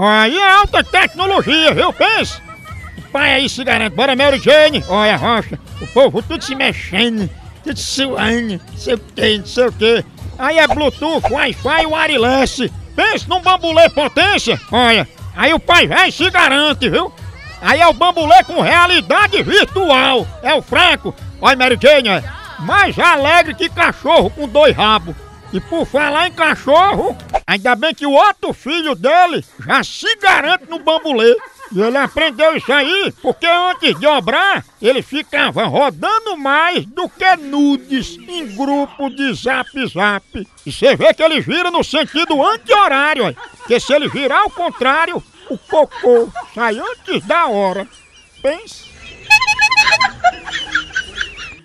Aí é alta tecnologia, viu? Pensa! O pai aí se garante, bora Mary Jane! Olha, Rocha, o povo tudo se mexendo, tudo suando, não sei o que, não sei o que. Aí é Bluetooth, Wi-Fi wireless. Pensa num bambulê potência, olha. Aí o pai vai se garante, viu? Aí é o bambulê com realidade virtual. É o fraco. Olha, Mary Jane, é mais alegre que cachorro com dois rabos. E por falar em cachorro, ainda bem que o outro filho dele já se garante no bambulê. E ele aprendeu isso aí porque antes de obrar, ele ficava rodando mais do que nudes em grupo de zap zap. E você vê que ele gira no sentido anti-horário, porque se ele virar ao contrário, o cocô sai antes da hora. Pense.